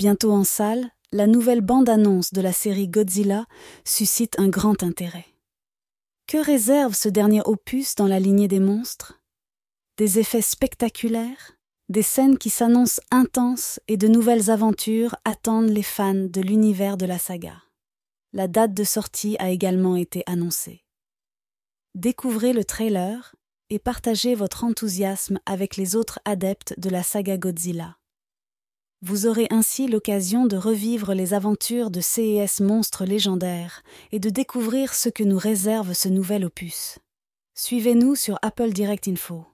Bientôt en salle, la nouvelle bande-annonce de la série Godzilla suscite un grand intérêt. Que réserve ce dernier opus dans la lignée des monstres? Des effets spectaculaires, des scènes qui s'annoncent intenses et de nouvelles aventures attendent les fans de l'univers de la saga. La date de sortie a également été annoncée. Découvrez le trailer et partagez votre enthousiasme avec les autres adeptes de la saga Godzilla. Vous aurez ainsi l'occasion de revivre les aventures de CES monstres légendaires et de découvrir ce que nous réserve ce nouvel opus. Suivez-nous sur Apple Direct Info.